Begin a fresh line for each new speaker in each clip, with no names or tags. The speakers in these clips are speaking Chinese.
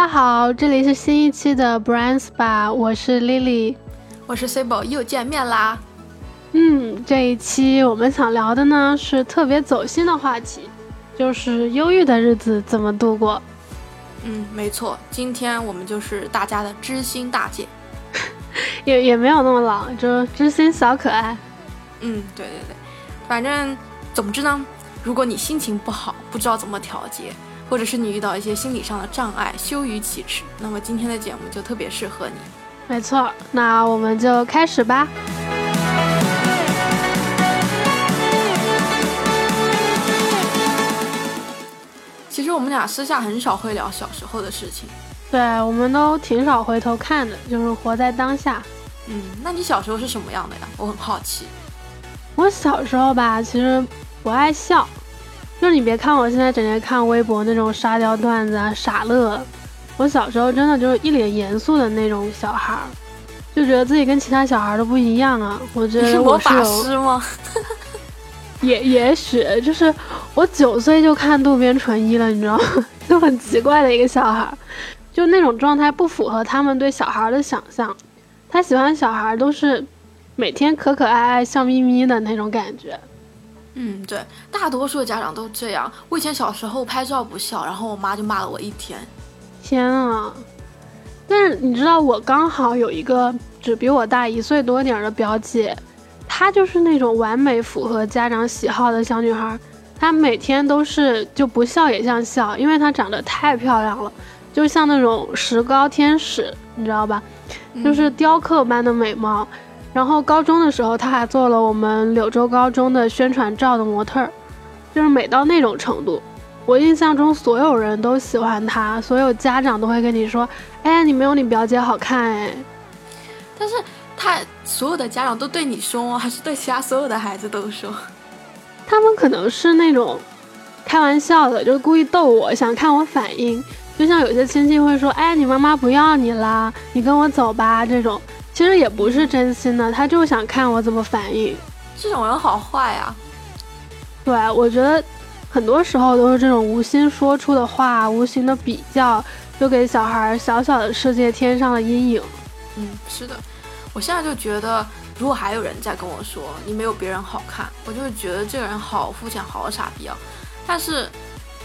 家好，这里是新一期的 Brand Spa，我是 Lily，
我是 Cibo，又见面啦。
嗯，这一期我们想聊的呢是特别走心的话题，就是忧郁的日子怎么度过。
嗯，没错，今天我们就是大家的知心大姐，
也也没有那么老，就知心小可爱。
嗯，对对对，反正总之呢，如果你心情不好，不知道怎么调节，或者是你遇到一些心理上的障碍，羞于启齿，那么今天的节目就特别适合你。
没错，那我们就开始吧。
其实我们俩私下很少会聊小时候的事情，
对，我们都挺少回头看的，就是活在当下。
嗯，那你小时候是什么样的呀？我很好奇。
我小时候吧，其实不爱笑，就是你别看我现在整天看微博那种沙雕段子啊，傻乐。我小时候真的就是一脸严肃的那种小孩儿，就觉得自己跟其他小孩都不一样啊。我觉得我
是魔法师吗？
也也许就是我九岁就看渡边淳一了，你知道吗？就很奇怪的一个小孩，就那种状态不符合他们对小孩的想象。他喜欢小孩都是每天可可爱爱、笑眯眯的那种感觉。
嗯，对，大多数的家长都这样。我以前小时候拍照不笑，然后我妈就骂了我一天。
天啊！但是你知道，我刚好有一个只比我大一岁多点的表姐。她就是那种完美符合家长喜好的小女孩，她每天都是就不笑也像笑，因为她长得太漂亮了，就像那种石膏天使，你知道吧？就是雕刻般的美貌。然后高中的时候，他还做了我们柳州高中的宣传照的模特儿，就是美到那种程度。我印象中，所有人都喜欢他，所有家长都会跟你说：“哎，你没有你表姐好看哎。”
但是。他所有的家长都对你凶，还是对其他所有的孩子都凶？
他们可能是那种开玩笑的，就是故意逗我，想看我反应。就像有些亲戚会说：“哎，你妈妈不要你啦，你跟我走吧。”这种其实也不是真心的，他就想看我怎么反应。
这种人好坏呀！
对，我觉得很多时候都是这种无心说出的话，无形的比较，就给小孩小小的世界添上了阴影。
嗯，是的。我现在就觉得，如果还有人在跟我说你没有别人好看，我就会觉得这个人好肤浅，好傻逼啊！但是，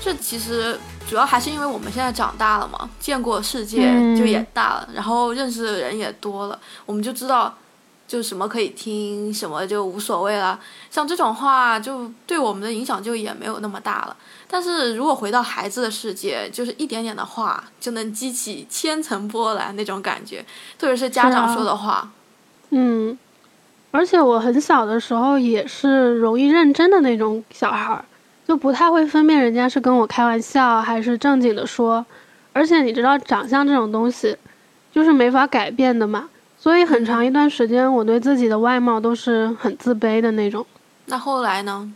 这其实主要还是因为我们现在长大了嘛，见过世界就也大了，然后认识的人也多了，我们就知道，就什么可以听，什么就无所谓了。像这种话，就对我们的影响就也没有那么大了。但是如果回到孩子的世界，就是一点点的话就能激起千层波澜那种感觉，特别是家长说的话。
嗯，而且我很小的时候也是容易认真的那种小孩，就不太会分辨人家是跟我开玩笑还是正经的说。而且你知道，长相这种东西就是没法改变的嘛，所以很长一段时间我对自己的外貌都是很自卑的那种。
那后来呢？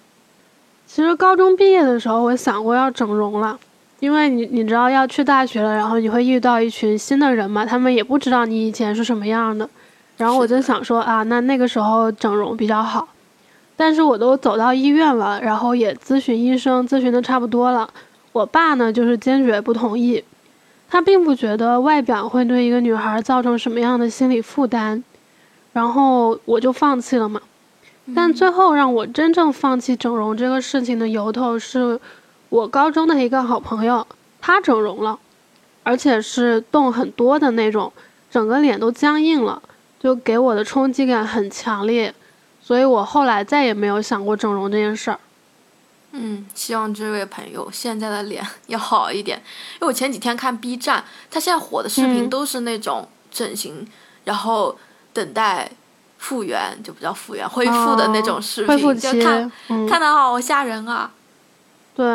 其实高中毕业的时候，我想过要整容了，因为你你知道要去大学了，然后你会遇到一群新的人嘛，他们也不知道你以前是什么样的。然后我就想说啊，那那个时候整容比较好，但是我都走到医院了，然后也咨询医生，咨询的差不多了。我爸呢，就是坚决不同意，他并不觉得外表会对一个女孩造成什么样的心理负担，然后我就放弃了嘛。但最后让我真正放弃整容这个事情的由头是，我高中的一个好朋友，她整容了，而且是动很多的那种，整个脸都僵硬了。就给我的冲击感很强烈，所以我后来再也没有想过整容这件事儿。
嗯，希望这位朋友现在的脸 要好一点，因为我前几天看 B 站，他现在火的视频都是那种整形，然后等待复原，就不叫复原，恢复的那种视频，就看看的好吓人啊。
对，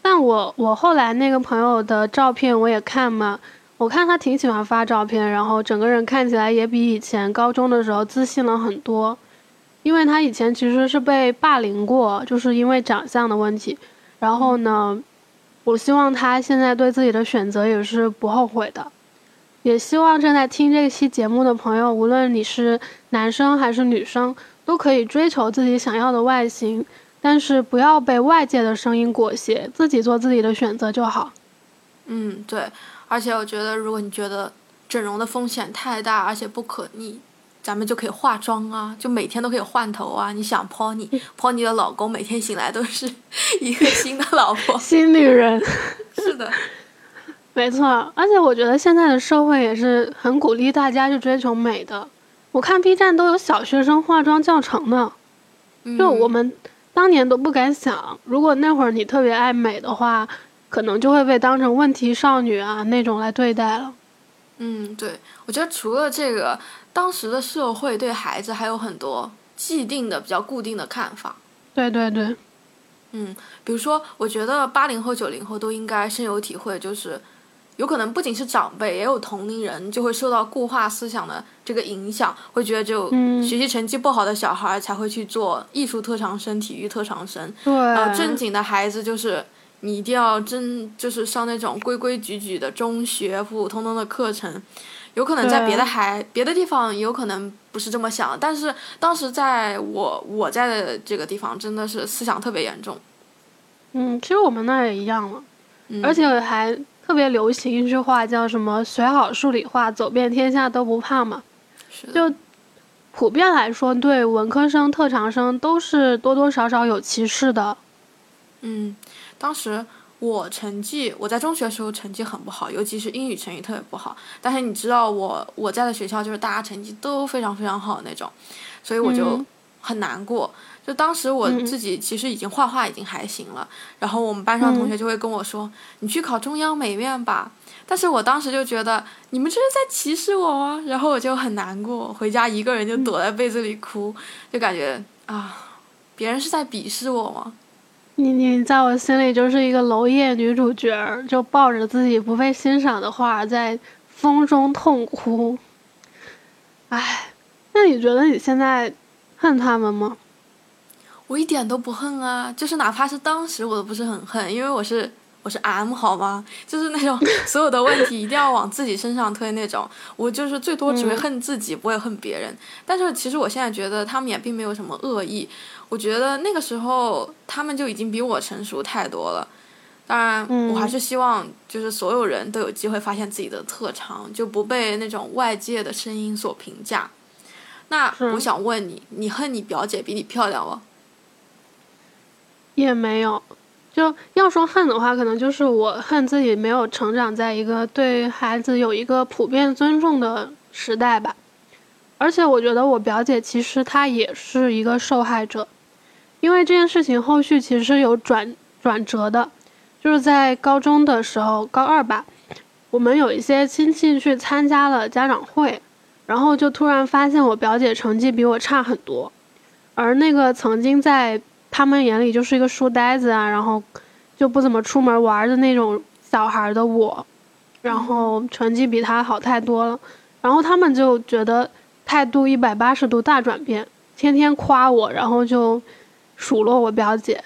但我我后来那个朋友的照片我也看嘛。我看他挺喜欢发照片，然后整个人看起来也比以前高中的时候自信了很多。因为他以前其实是被霸凌过，就是因为长相的问题。然后呢，我希望他现在对自己的选择也是不后悔的。也希望正在听这期节目的朋友，无论你是男生还是女生，都可以追求自己想要的外形，但是不要被外界的声音裹挟，自己做自己的选择就好。
嗯，对，而且我觉得，如果你觉得整容的风险太大，而且不可逆，咱们就可以化妆啊，就每天都可以换头啊。你想 Pony，Pony 的老公每天醒来都是一个新的老婆，
新女人。
是的，
没错。而且我觉得现在的社会也是很鼓励大家去追求美的。我看 B 站都有小学生化妆教程呢，就我们当年都不敢想，如果那会儿你特别爱美的话。可能就会被当成问题少女啊那种来对待了。
嗯，对，我觉得除了这个，当时的社会对孩子还有很多既定的、比较固定的看法。
对对对。
嗯，比如说，我觉得八零后、九零后都应该深有体会，就是有可能不仅是长辈，也有同龄人就会受到固化思想的这个影响，会觉得就学习成绩不好的小孩才会去做艺术特长生、体育特长生，
对，
正经的孩子就是。你一定要真就是上那种规规矩矩的中学普普通通的课程，有可能在别的还别的地方有可能不是这么想，但是当时在我我在的这个地方真的是思想特别严重。
嗯，其实我们那儿也一样了，而且还特别流行一句话叫什么“学好数理化，走遍天下都不怕”嘛。就普遍来说，对文科生、特长生都是多多少少有歧视的。
嗯。当时我成绩，我在中学的时候成绩很不好，尤其是英语成绩特别不好。但是你知道我我在的学校就是大家成绩都非常非常好那种，所以我就很难过。就当时我自己其实已经画画已经还行了，然后我们班上同学就会跟我说：“你去考中央美院吧。”但是我当时就觉得你们这是在歧视我吗？然后我就很难过，回家一个人就躲在被子里哭，就感觉啊，别人是在鄙视我吗？
你你在我心里就是一个娄烨女主角，就抱着自己不被欣赏的画在风中痛哭。唉，那你觉得你现在恨他们吗？
我一点都不恨啊，就是哪怕是当时我都不是很恨，因为我是。我是 M 好吗？就是那种 所有的问题一定要往自己身上推那种。我就是最多只会恨自己，不会恨别人。但是其实我现在觉得他们也并没有什么恶意。我觉得那个时候他们就已经比我成熟太多了。当然，我还是希望就是所有人都有机会发现自己的特长，就不被那种外界的声音所评价。那我想问你，你恨你表姐比你漂亮吗？
也没有。就要说恨的话，可能就是我恨自己没有成长在一个对孩子有一个普遍尊重的时代吧。而且我觉得我表姐其实她也是一个受害者，因为这件事情后续其实有转转折的，就是在高中的时候，高二吧，我们有一些亲戚去参加了家长会，然后就突然发现我表姐成绩比我差很多，而那个曾经在。他们眼里就是一个书呆子啊，然后就不怎么出门玩的那种小孩的我，然后成绩比他好太多了，然后他们就觉得态度一百八十度大转变，天天夸我，然后就数落我表姐。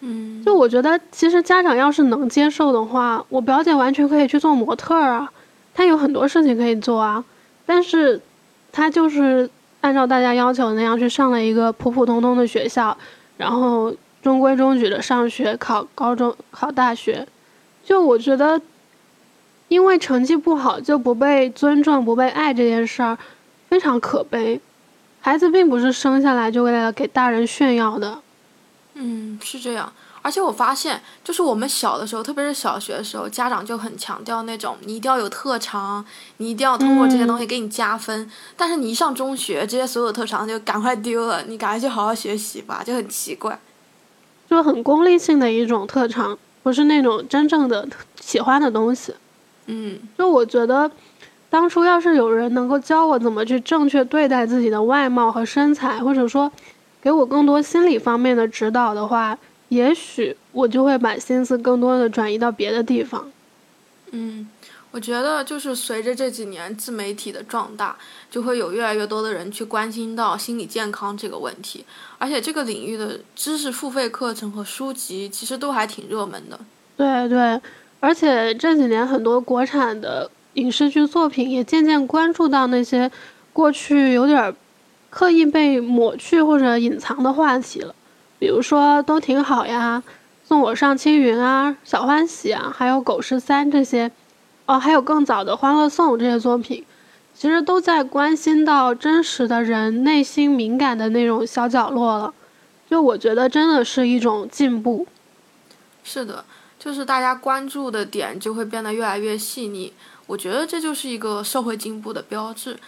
嗯，
就我觉得其实家长要是能接受的话，我表姐完全可以去做模特啊，她有很多事情可以做啊，但是她就是按照大家要求那样去上了一个普普通通的学校。然后中规中矩的上学，考高中，考大学，就我觉得，因为成绩不好就不被尊重、不被爱这件事儿，非常可悲。孩子并不是生下来就为了给大人炫耀的。
嗯，是这样。而且我发现，就是我们小的时候，特别是小学的时候，家长就很强调那种你一定要有特长，你一定要通过这些东西给你加分。但是你一上中学，这些所有特长就赶快丢了，你赶快去好好学习吧，就很奇怪，
就很功利性的一种特长，不是那种真正的喜欢的东西。
嗯，
就我觉得，当初要是有人能够教我怎么去正确对待自己的外貌和身材，或者说给我更多心理方面的指导的话。也许我就会把心思更多的转移到别的地方。
嗯，我觉得就是随着这几年自媒体的壮大，就会有越来越多的人去关心到心理健康这个问题，而且这个领域的知识付费课程和书籍其实都还挺热门的。
对对，而且这几年很多国产的影视剧作品也渐渐关注到那些过去有点刻意被抹去或者隐藏的话题了。比如说都挺好呀，送我上青云啊、小欢喜啊，还有狗十三这些，哦，还有更早的欢乐颂这些作品，其实都在关心到真实的人内心敏感的那种小角落了。就我觉得真的是一种进步。
是的，就是大家关注的点就会变得越来越细腻。我觉得这就是一个社会进步的标志。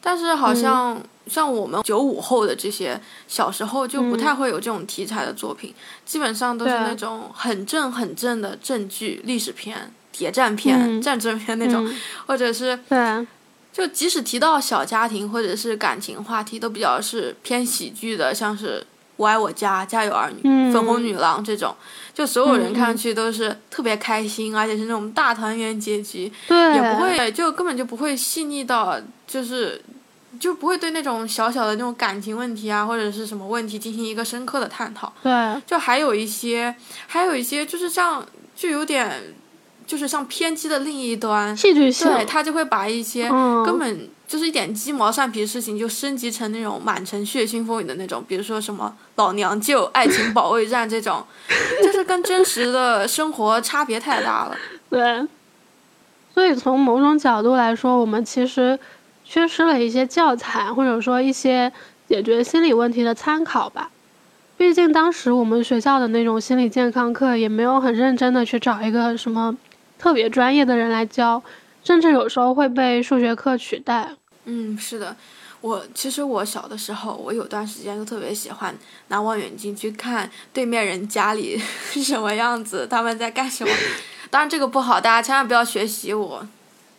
但是好像像我们九五后的这些，小时候就不太会有这种题材的作品，基本上都是那种很正很正的正剧、历史片、谍战片、战争片那种，或者是
对，
就即使提到小家庭或者是感情话题，都比较是偏喜剧的，像是《我爱我家》《家有儿女》《粉红女郎》这种，就所有人看上去都是特别开心，而且是那种大团圆结局，也不会就根本就不会细腻到。就是，就不会对那种小小的那种感情问题啊，或者是什么问题进行一个深刻的探讨。
对，
就还有一些，还有一些，就是像，就有点，就是像偏激的另一端，
戏剧性。
对他就会把一些根本就是一点鸡毛蒜皮的事情，就升级成那种满城血腥风雨的那种，比如说什么老娘舅、爱情保卫战这种，就是跟真实的生活差别太大了。
对，所以从某种角度来说，我们其实。缺失了一些教材，或者说一些解决心理问题的参考吧。毕竟当时我们学校的那种心理健康课也没有很认真的去找一个什么特别专业的人来教，甚至有时候会被数学课取代。
嗯，是的，我其实我小的时候，我有段时间就特别喜欢拿望远镜去看对面人家里 是什么样子，他们在干什么。当然这个不好，大家千万不要学习我。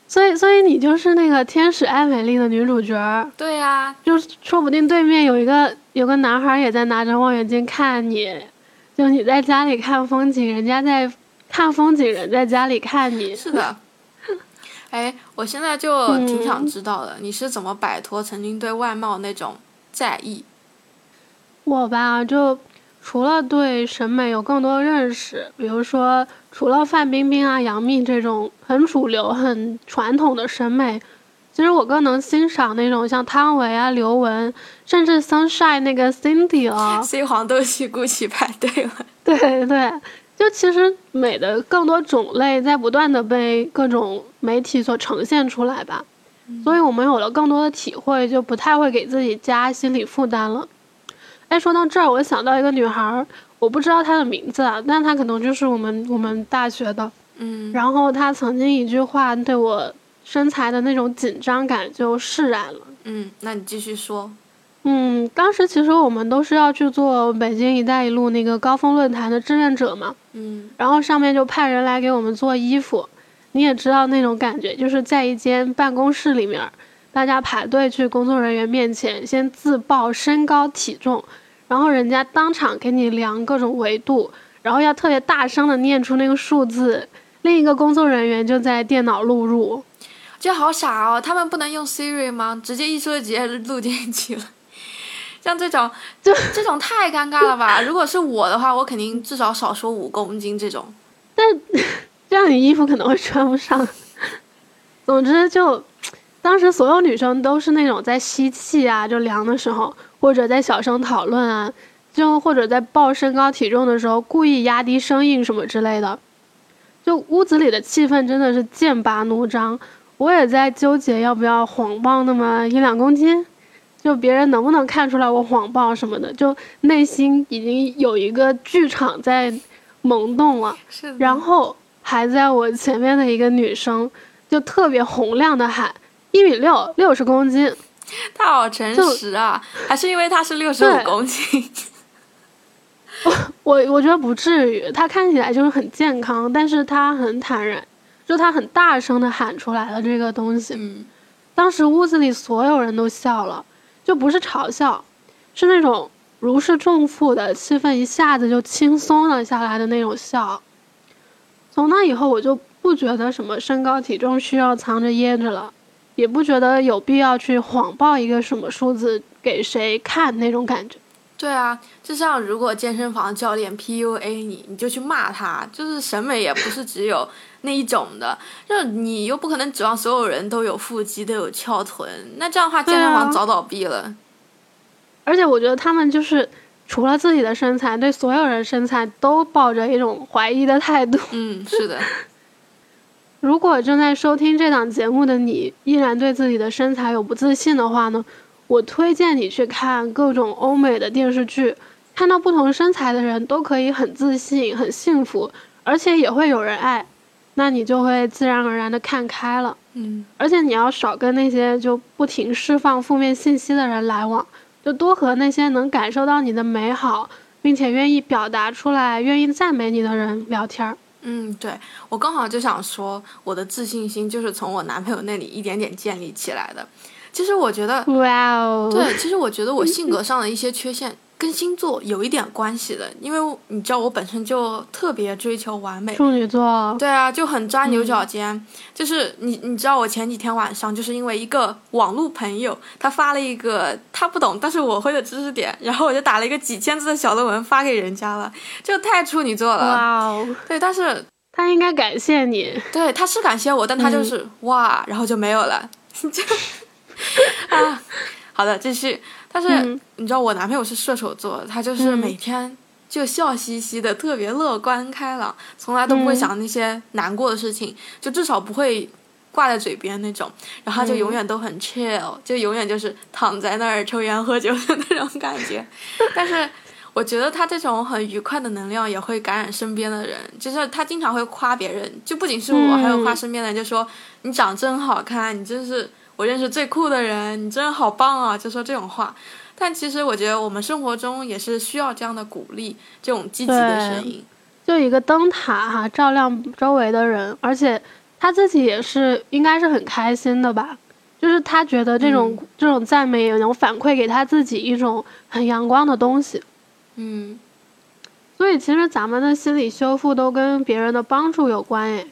所以，所以你就是那个《天使爱美丽》的女主角。
对呀，
就说不定对面有一个有个男孩也在拿着望远镜看你，就你在家里看风景，人家在看风景，人在家里看你。
是的。哎，我现在就挺想知道的，你是怎么摆脱曾经对外貌那种在意？
我吧，就。除了对审美有更多认识，比如说，除了范冰冰啊、杨幂这种很主流、很传统的审美，其实我更能欣赏那种像汤唯啊、刘雯，甚至 Sunshine 那个 Cindy 了。
C 黄豆系 Gucci 派对。了。
对。对，就其实美的更多种类在不断的被各种媒体所呈现出来吧，所以我们有了更多的体会，就不太会给自己加心理负担了。哎，说到这儿，我想到一个女孩儿，我不知道她的名字啊，但她可能就是我们我们大学的。
嗯。
然后她曾经一句话对我身材的那种紧张感就释然了。
嗯，那你继续说。
嗯，当时其实我们都是要去做北京“一带一路”那个高峰论坛的志愿者嘛。
嗯。
然后上面就派人来给我们做衣服，你也知道那种感觉，就是在一间办公室里面。大家排队去工作人员面前，先自报身高体重，然后人家当场给你量各种维度，然后要特别大声的念出那个数字，另一个工作人员就在电脑录入。
这好傻哦！他们不能用 Siri 吗？直接一说直接录进去了。像这种，就这种太尴尬了吧？如果是我的话，我肯定至少少说五公斤这种。
但 这样你衣服可能会穿不上。总之就。当时所有女生都是那种在吸气啊，就量的时候，或者在小声讨论啊，就或者在报身高体重的时候故意压低声音什么之类的，就屋子里的气氛真的是剑拔弩张。我也在纠结要不要谎报那么一两公斤，就别人能不能看出来我谎报什么的，就内心已经有一个剧场在萌动了。
是。
然后还在我前面的一个女生就特别洪亮的喊。一米六，六十公斤，
他好诚实啊！还是因为他是六十五公斤？
我我我觉得不至于，他看起来就是很健康，但是他很坦然，就他很大声的喊出来了这个东西。
嗯，
当时屋子里所有人都笑了，就不是嘲笑，是那种如释重负的气氛，一下子就轻松了下来的那种笑。从那以后，我就不觉得什么身高体重需要藏着掖着了。也不觉得有必要去谎报一个什么数字给谁看那种感觉。
对啊，就像如果健身房教练 PUA 你，你就去骂他，就是审美也不是只有那一种的。就你又不可能指望所有人都有腹肌都有翘臀，那这样的话健身房早倒闭了。
而且我觉得他们就是除了自己的身材，对所有人身材都抱着一种怀疑的态度。
嗯，是的。
如果正在收听这档节目的你依然对自己的身材有不自信的话呢，我推荐你去看各种欧美的电视剧，看到不同身材的人都可以很自信、很幸福，而且也会有人爱，那你就会自然而然的看开了。
嗯，
而且你要少跟那些就不停释放负面信息的人来往，就多和那些能感受到你的美好，并且愿意表达出来、愿意赞美你的人聊天儿。
嗯，对我刚好就想说，我的自信心就是从我男朋友那里一点点建立起来的。其实我觉得，
哇哦，
对，其实我觉得我性 格上的一些缺陷。跟星座有一点关系的，因为你知道我本身就特别追求完美。
处女座。
对啊，就很钻牛角尖。就是你，你知道我前几天晚上就是因为一个网络朋友，他发了一个他不懂但是我会的知识点，然后我就打了一个几千字的小论文发给人家了，就太处女座了。
哇哦。
对，但是
他应该感谢你。
对，他是感谢我，但他就是哇，然后就没有了。就 啊，好的，继续。但是你知道我男朋友是射手座，他就是每天就笑嘻嘻的，特别乐观开朗，从来都不会想那些难过的事情，就至少不会挂在嘴边那种。然后就永远都很 chill，就永远就是躺在那儿抽烟喝酒的那种感觉。但是我觉得他这种很愉快的能量也会感染身边的人，就是他经常会夸别人，就不仅是我，还有夸身边的人，就说你长真好看，你真是。我认识最酷的人，你真的好棒啊！就说这种话，但其实我觉得我们生活中也是需要这样的鼓励，这种积极的声音。
就一个灯塔哈，照亮周围的人，而且他自己也是应该是很开心的吧？就是他觉得这种这种赞美也能反馈给他自己一种很阳光的东西。
嗯，
所以其实咱们的心理修复都跟别人的帮助有关诶。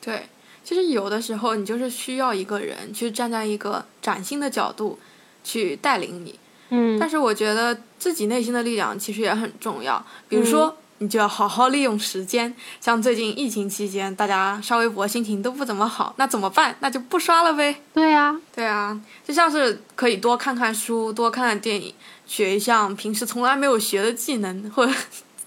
对。其实有的时候，你就是需要一个人去站在一个崭新的角度，去带领你。
嗯。
但是我觉得自己内心的力量其实也很重要。比如说，你就要好好利用时间。像最近疫情期间，大家刷微博心情都不怎么好，那怎么办？那就不刷了呗。
对呀。
对啊，就像是可以多看看书，多看看电影，学一项平时从来没有学的技能，或者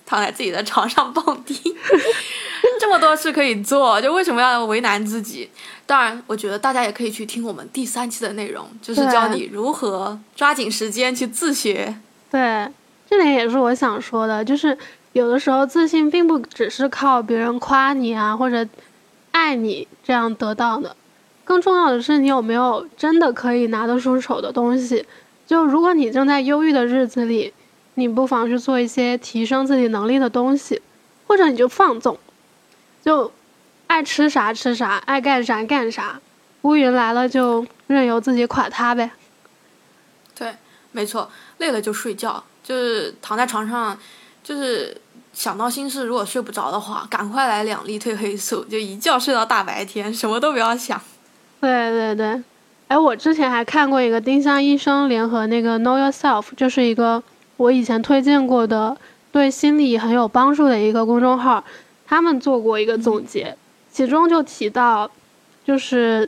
躺在自己的床上蹦迪。这么多事可以做，就为什么要为难自己？当然，我觉得大家也可以去听我们第三期的内容，就是教你如何抓紧时间去自学。
对，这点也是我想说的，就是有的时候自信并不只是靠别人夸你啊或者爱你这样得到的，更重要的是你有没有真的可以拿得出手的东西。就如果你正在忧郁的日子里，你不妨去做一些提升自己能力的东西，或者你就放纵。就爱吃啥吃啥，爱干啥干啥，乌云来了就任由自己垮塌呗。
对，没错，累了就睡觉，就是躺在床上，就是想到心事，如果睡不着的话，赶快来两粒褪黑素，就一觉睡到大白天，什么都不要想。
对对对，哎，我之前还看过一个丁香医生联合那个 Know Yourself，就是一个我以前推荐过的，对心理很有帮助的一个公众号。他们做过一个总结，其中就提到，就是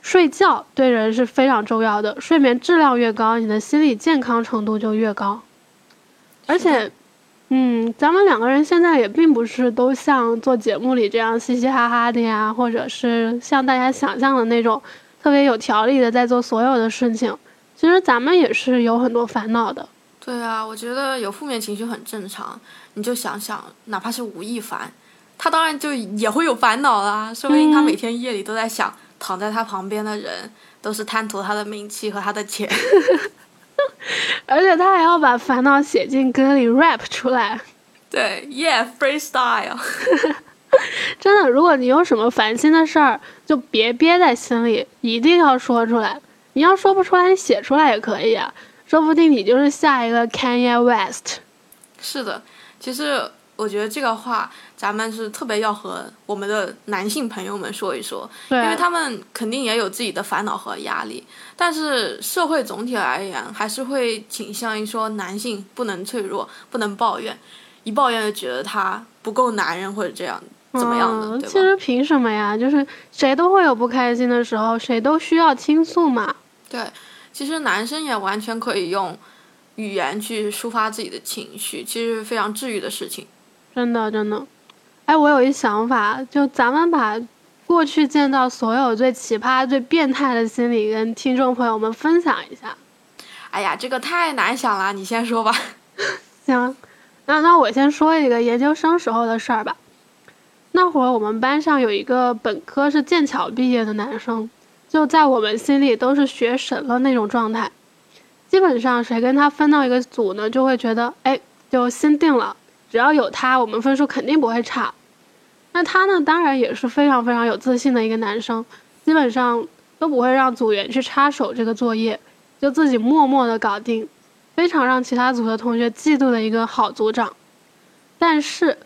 睡觉对人是非常重要的，睡眠质量越高，你的心理健康程度就越高。而且，嗯，咱们两个人现在也并不是都像做节目里这样嘻嘻哈哈的呀，或者是像大家想象的那种特别有条理的在做所有的事情。其实咱们也是有很多烦恼的。
对啊，我觉得有负面情绪很正常。你就想想，哪怕是吴亦凡，他当然就也会有烦恼啦。说不定他每天夜里都在想，躺在他旁边的人都是贪图他的名气和他的钱。
而且他还要把烦恼写进歌里 rap 出来。
对，Yeah，freestyle。
真的，如果你有什么烦心的事儿，就别憋在心里，一定要说出来。你要说不出来，你写出来也可以啊，说不定你就是下一个 Kanye West。
是的。其实我觉得这个话，咱们是特别要和我们的男性朋友们说一说，因为他们肯定也有自己的烦恼和压力。但是社会总体而言，还是会倾向于说男性不能脆弱，不能抱怨，一抱怨就觉得他不够男人或者这样怎么样的，
其实凭什么呀？就是谁都会有不开心的时候，谁都需要倾诉嘛。
对，其实男生也完全可以用。语言去抒发自己的情绪，其实是非常治愈的事情。
真的，真的。哎，我有一想法，就咱们把过去见到所有最奇葩、最变态的心理跟听众朋友们分享一下。
哎呀，这个太难想了，你先说吧。
行，那那我先说一个研究生时候的事儿吧。那会儿我们班上有一个本科是剑桥毕业的男生，就在我们心里都是学神了那种状态。基本上谁跟他分到一个组呢，就会觉得哎，就心定了，只要有他，我们分数肯定不会差。那他呢，当然也是非常非常有自信的一个男生，基本上都不会让组员去插手这个作业，就自己默默的搞定，非常让其他组的同学嫉妒的一个好组长。但是。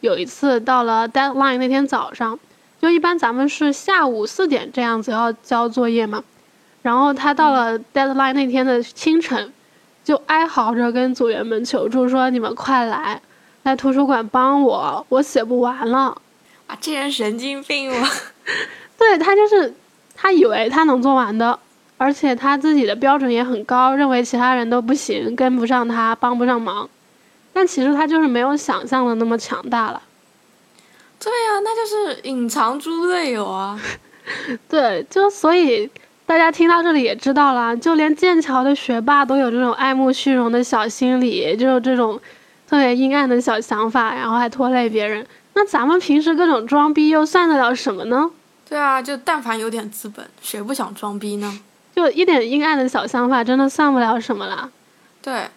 有一次到了 deadline 那天早上，就一般咱们是下午四点这样子要交作业嘛，然后他到了 deadline 那天的清晨，就哀嚎着跟组员们求助说：“你们快来，来图书馆帮我，我写不完了。”
啊，这人神经病吗？
对他就是他以为他能做完的，而且他自己的标准也很高，认为其他人都不行，跟不上他，帮不上忙。但其实他就是没有想象的那么强大了。
对呀，那就是隐藏猪队友啊。
对，就所以大家听到这里也知道了，就连剑桥的学霸都有这种爱慕虚荣的小心理，就是这种特别阴暗的小想法，然后还拖累别人。那咱们平时各种装逼又算得了什么呢？
对啊，就但凡有点资本，谁不想装逼呢？
就一点阴暗的小想法，真的算不了什么啦。
对，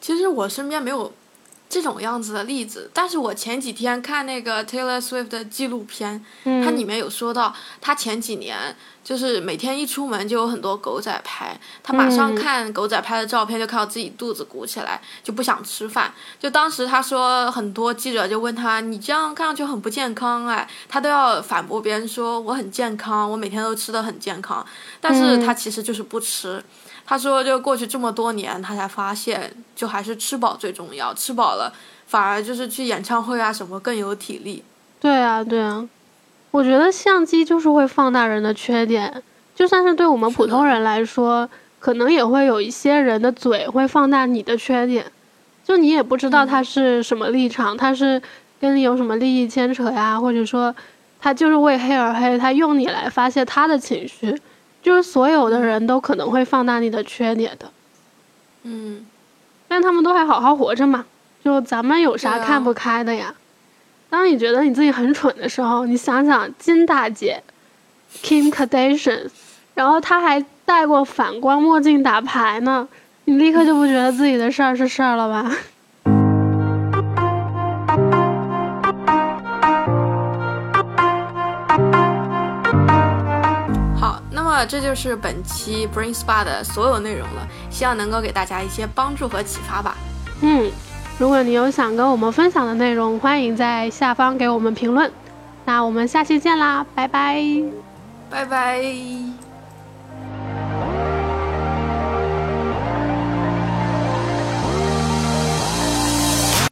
其实我身边没有。这种样子的例子，但是我前几天看那个 Taylor Swift 的纪录片，它里面有说到，他前几年就是每天一出门就有很多狗仔拍，他马上看狗仔拍的照片就看到自己肚子鼓起来，就不想吃饭。就当时他说，很多记者就问他，你这样看上去很不健康哎，他都要反驳别人说我很健康，我每天都吃的很健康，但是他其实就是不吃。他说：“就过去这么多年，他才发现，就还是吃饱最重要。吃饱了，反而就是去演唱会啊什么更有体力。”
对啊，对啊，我觉得相机就是会放大人的缺点，就算是对我们普通人来说，可能也会有一些人的嘴会放大你的缺点，就你也不知道他是什么立场，他是跟你有什么利益牵扯呀，或者说他就是为黑而黑，他用你来发泄他的情绪。就是所有的人都可能会放大你的缺点的，
嗯，
但他们都还好好活着嘛。就咱们有啥看不开的呀？当你觉得你自己很蠢的时候，你想想金大姐，Kim Kardashian，然后她还戴过反光墨镜打牌呢，你立刻就不觉得自己的事儿是事儿了吧？
这就是本期 Brain Spa 的所有内容了，希望能够给大家一些帮助和启发吧。
嗯，如果你有想跟我们分享的内容，欢迎在下方给我们评论。那我们下期见啦，拜拜，
拜拜。